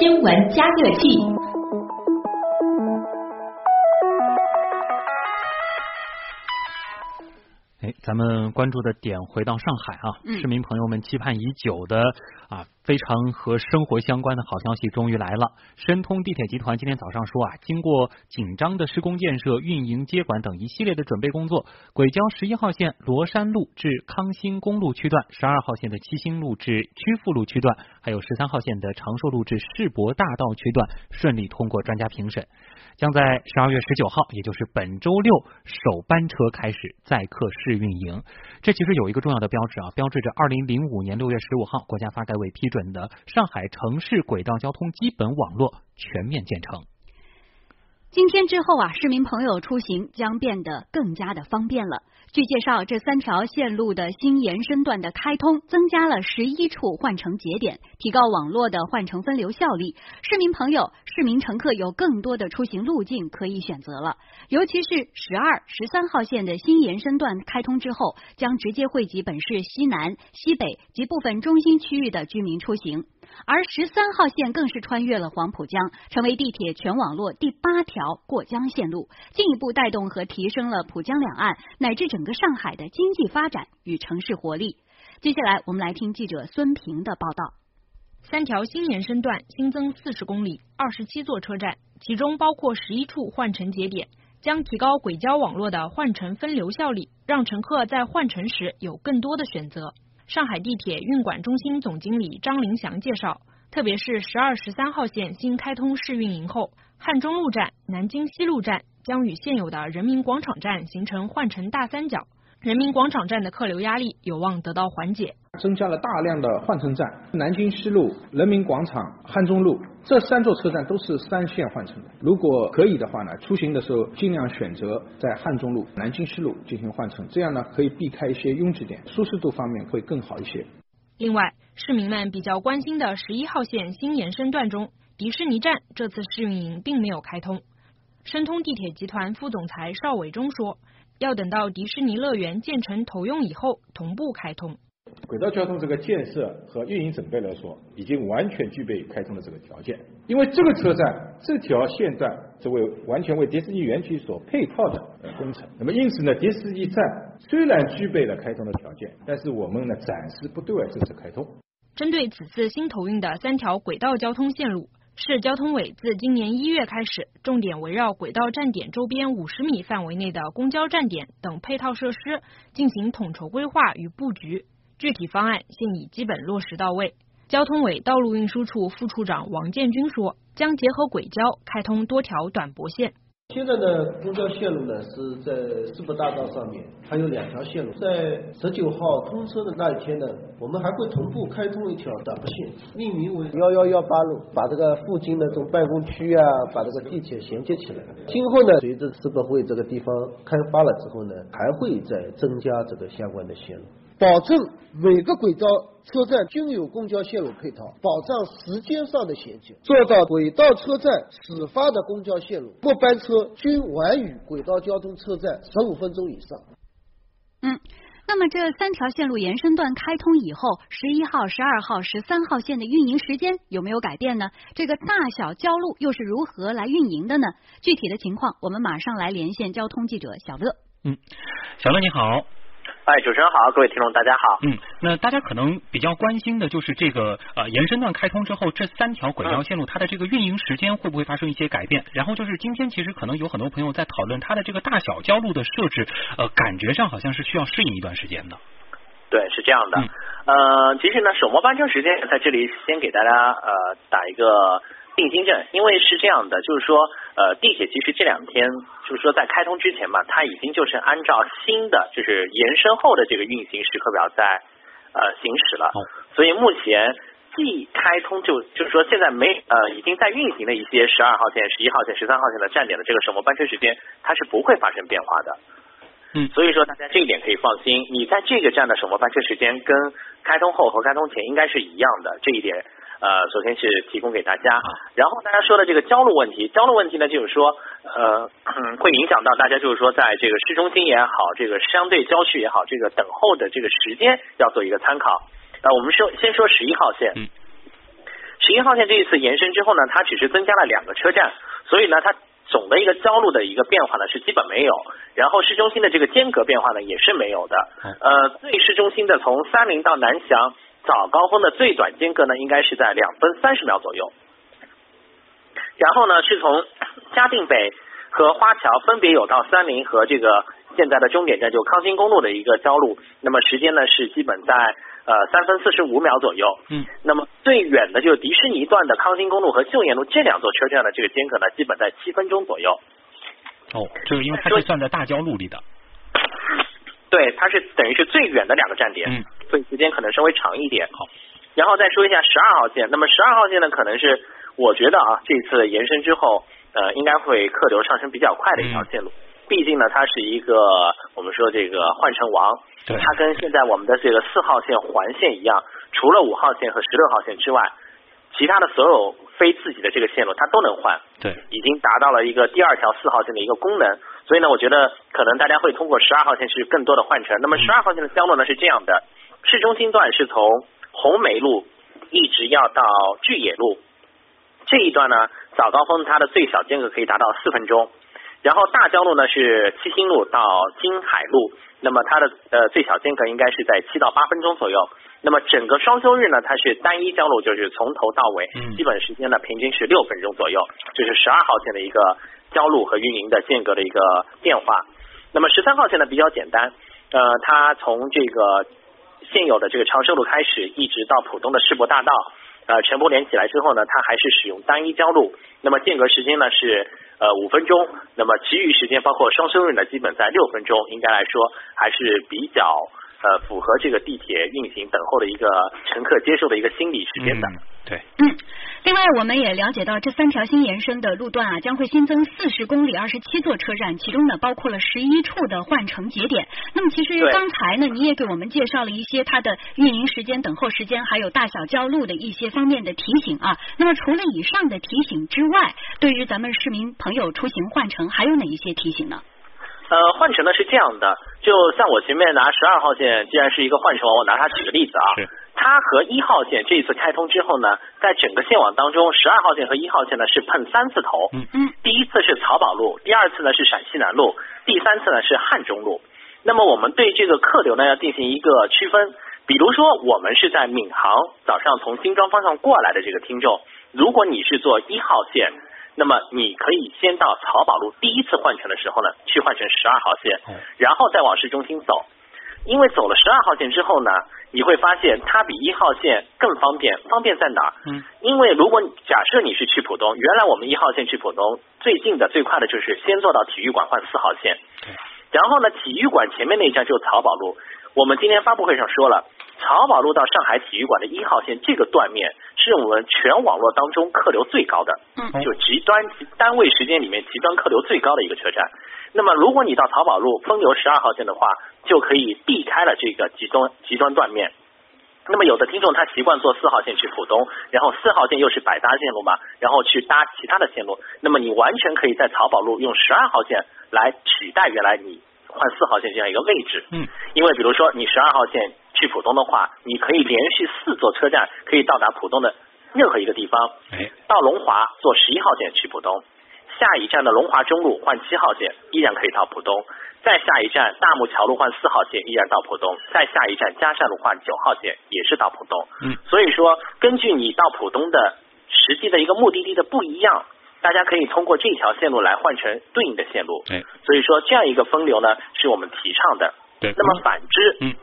新闻加热器。咱们关注的点回到上海啊，市民朋友们期盼已久的啊，非常和生活相关的好消息终于来了。申通地铁集团今天早上说啊，经过紧张的施工建设、运营接管等一系列的准备工作，轨交十一号线罗山路至康兴公路区段、十二号线的七星路至曲阜路区段，还有十三号线的长寿路至世博大道区段顺利通过专家评审。将在十二月十九号，也就是本周六首班车开始载客试运营。这其实有一个重要的标志啊，标志着二零零五年六月十五号国家发改委批准的上海城市轨道交通基本网络全面建成。今天之后啊，市民朋友出行将变得更加的方便了。据介绍，这三条线路的新延伸段的开通，增加了十一处换乘节点，提高网络的换乘分流效率。市民朋友、市民乘客有更多的出行路径可以选择了。尤其是十二、十三号线的新延伸段开通之后，将直接惠及本市西南、西北及部分中心区域的居民出行。而十三号线更是穿越了黄浦江，成为地铁全网络第八条过江线路，进一步带动和提升了浦江两岸乃至整个上海的经济发展与城市活力。接下来，我们来听记者孙平的报道。三条新延伸段新增四十公里，二十七座车站，其中包括十一处换乘节点，将提高轨交网络的换乘分流效率，让乘客在换乘时有更多的选择。上海地铁运管中心总经理张林祥介绍，特别是十二、十三号线新开通试运营后，汉中路站、南京西路站将与现有的人民广场站形成换乘大三角。人民广场站的客流压力有望得到缓解，增加了大量的换乘站，南京西路、人民广场、汉中路这三座车站都是三线换乘的。如果可以的话呢，出行的时候尽量选择在汉中路、南京西路进行换乘，这样呢可以避开一些拥挤点，舒适度方面会更好一些。另外，市民们比较关心的十一号线新延伸段中，迪士尼站这次试运营并没有开通。申通地铁集团副总裁邵伟忠说。要等到迪士尼乐园建成投用以后，同步开通。轨道交通这个建设和运营准备来说，已经完全具备开通的这个条件。因为这个车站这条线段是为完全为迪士尼园区所配套的工程。那么因此呢，迪士尼站虽然具备了开通的条件，但是我们呢暂时不对外正式开通。针对此次新投运的三条轨道交通线路。市交通委自今年一月开始，重点围绕轨道站点周边五十米范围内的公交站点等配套设施进行统筹规划与布局，具体方案现已基本落实到位。交通委道路运输处副处长王建军说，将结合轨交开通多条短驳线。现在的公交线路呢是在世博大道上面，还有两条线路。在十九号通车的那一天呢，我们还会同步开通一条短驳线，命名为幺幺幺八路，把这个附近的这种办公区啊，把这个地铁衔接起来。今后呢，随着世博会这个地方开发了之后呢，还会再增加这个相关的线路。保证每个轨道车站均有公交线路配套，保障时间上的衔接，做到轨道车站始发的公交线路末班车均晚于轨道交通车站十五分钟以上。嗯，那么这三条线路延伸段开通以后，十一号、十二号、十三号线的运营时间有没有改变呢？这个大小交路又是如何来运营的呢？具体的情况，我们马上来连线交通记者小乐。嗯，小乐你好。哎，主持人好，各位听众大家好。嗯，那大家可能比较关心的就是这个呃延伸段开通之后，这三条轨道线路它的这个运营时间会不会发生一些改变？然后就是今天其实可能有很多朋友在讨论它的这个大小交路的设置，呃，感觉上好像是需要适应一段时间的。对，是这样的。呃，其实呢，首末班车时间在这里先给大家呃打一个。定心针，因为是这样的，就是说，呃，地铁其实这两天就是说在开通之前嘛，它已经就是按照新的就是延伸后的这个运行时刻表在呃行驶了，所以目前既开通就就是说现在没呃已经在运行的一些十二号线、十一号线、十三号线的站点的这个首末班车时间，它是不会发生变化的。嗯，所以说大家这一点可以放心，你在这个站的首末班车时间跟开通后和开通前应该是一样的，这一点。呃，首先是提供给大家，然后大家说的这个交路问题，交路问题呢，就是说，呃，会影响到大家，就是说，在这个市中心也好，这个相对郊区也好，这个等候的这个时间要做一个参考。呃，我们说先说十一号线。嗯。十一号线这一次延伸之后呢，它只是增加了两个车站，所以呢，它总的一个交路的一个变化呢是基本没有。然后市中心的这个间隔变化呢也是没有的。呃，最市中心的从三林到南翔早高峰的最短间隔呢，应该是在两分三十秒左右。然后呢，是从嘉定北和花桥分别有到三林和这个现在的终点站就康新公路的一个交路，那么时间呢是基本在。呃，三分四十五秒左右。嗯，那么最远的就是迪士尼段的康新公路和旧沿路这两座车站的这个间隔呢，基本在七分钟左右。哦，就是因为它是算在大交路里的。对，它是等于是最远的两个站点，嗯，所以时间可能稍微长一点。好，然后再说一下十二号线，那么十二号线呢，可能是我觉得啊，这次延伸之后，呃，应该会客流上升比较快的一条线路。毕竟呢，它是一个我们说这个换乘王。它跟现在我们的这个四号线环线一样，除了五号线和十六号线之外，其他的所有非自己的这个线路它都能换。对，已经达到了一个第二条四号线的一个功能。所以呢，我觉得可能大家会通过十二号线去更多的换乘。那么十二号线的交路呢是这样的，市中心段是从红梅路一直要到巨野路这一段呢，早高峰它的最小间隔可以达到四分钟。然后大交路呢是七星路到金海路。那么它的呃最小间隔应该是在七到八分钟左右。那么整个双休日呢，它是单一交路，就是从头到尾，基本时间呢平均是六分钟左右。这是十二号线的一个交路和运营的间隔的一个变化。那么十三号线呢比较简单，呃，它从这个现有的这个长寿路开始，一直到浦东的世博大道，呃，全部连起来之后呢，它还是使用单一交路。那么间隔时间呢是。呃，五分钟，那么其余时间包括双休日呢，基本在六分钟，应该来说还是比较呃符合这个地铁运行等候的一个乘客接受的一个心理时间的。对，嗯。另外，我们也了解到，这三条新延伸的路段啊，将会新增四十公里、二十七座车站，其中呢包括了十一处的换乘节点。那么，其实刚才呢，你也给我们介绍了一些它的运营时间、等候时间，还有大小交路的一些方面的提醒啊。那么，除了以上的提醒之外，对于咱们市民朋友出行换乘，还有哪一些提醒呢？呃，换乘呢是这样的，就像我前面拿十二号线，既然是一个换乘，我拿它举个例子啊。它和一号线这一次开通之后呢，在整个线网当中，十二号线和一号线呢是碰三次头。嗯嗯。第一次是漕宝路，第二次呢是陕西南路，第三次呢是汉中路。那么我们对这个客流呢要进行一个区分。比如说我们是在闵行早上从新庄方向过来的这个听众，如果你是坐一号线，那么你可以先到漕宝路第一次换乘的时候呢，去换乘十二号线，然后再往市中心走。因为走了十二号线之后呢。你会发现它比一号线更方便，方便在哪？嗯，因为如果假设你是去浦东，原来我们一号线去浦东最近的最快的就是先坐到体育馆换四号线，然后呢，体育馆前面那一站就是漕宝路。我们今天发布会上说了，漕宝路到上海体育馆的一号线这个段面是我们全网络当中客流最高的，嗯，就极端单位时间里面极端客流最高的一个车站。那么如果你到漕宝路分流十二号线的话，就可以避开了这个极端极端断面。那么有的听众他习惯坐四号线去浦东，然后四号线又是百搭线路嘛，然后去搭其他的线路。那么你完全可以在漕宝路用十二号线来取代原来你换四号线这样一个位置。嗯，因为比如说你十二号线去浦东的话，你可以连续四座车站可以到达浦东的任何一个地方。哎，到龙华坐十一号线去浦东。下一站的龙华中路换七号线，依然可以到浦东；再下一站大木桥路换四号线，依然到浦东；再下一站嘉善路换九号线，也是到浦东。嗯，所以说根据你到浦东的实际的一个目的地的不一样，大家可以通过这条线路来换成对应的线路。哎，所以说这样一个分流呢，是我们提倡的。对，那么反之，嗯，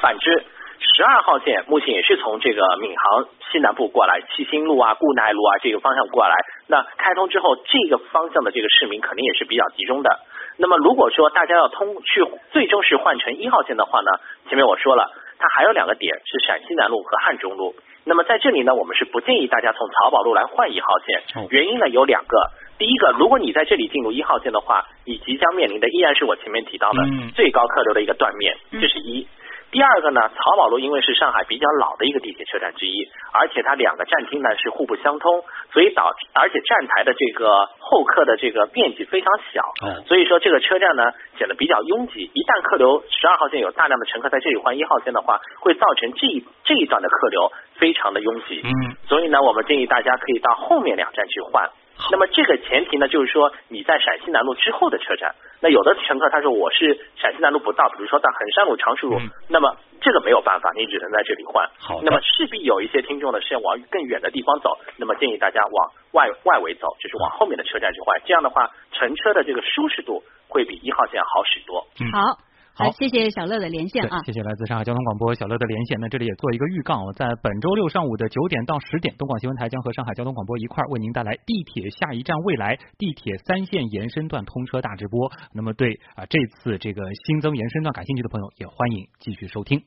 反之。十二号线目前也是从这个闵行西南部过来，七星路啊、固奈路啊这个方向过来。那开通之后，这个方向的这个市民肯定也是比较集中的。那么如果说大家要通去最终是换成一号线的话呢，前面我说了，它还有两个点是陕西南路和汉中路。那么在这里呢，我们是不建议大家从漕宝路来换一号线。原因呢有两个，第一个，如果你在这里进入一号线的话，你即将面临的依然是我前面提到的最高客流的一个断面，这是一。第二个呢，漕宝路因为是上海比较老的一个地铁车站之一，而且它两个站厅呢是互不相通，所以导而且站台的这个候客的这个面积非常小，所以说这个车站呢显得比较拥挤。一旦客流十二号线有大量的乘客在这里换一号线的话，会造成这一这一段的客流非常的拥挤。嗯，所以呢，我们建议大家可以到后面两站去换。那么这个前提呢，就是说你在陕西南路之后的车站。那有的乘客他说我是陕西南路不到，比如说到衡山路、常熟路，那么这个没有办法，你只能在这里换。好，那么势必有一些听众呢是要往更远的地方走，那么建议大家往外外围走，就是往后面的车站去换。这样的话，乘车的这个舒适度会比一号线好许多。嗯好。好，谢谢小乐的连线啊！谢谢来自上海交通广播小乐的连线。那这里也做一个预告，在本周六上午的九点到十点，东广新闻台将和上海交通广播一块儿为您带来地铁下一站未来地铁三线延伸段通车大直播。那么对啊，这次这个新增延伸段感兴趣的朋友，也欢迎继续收听。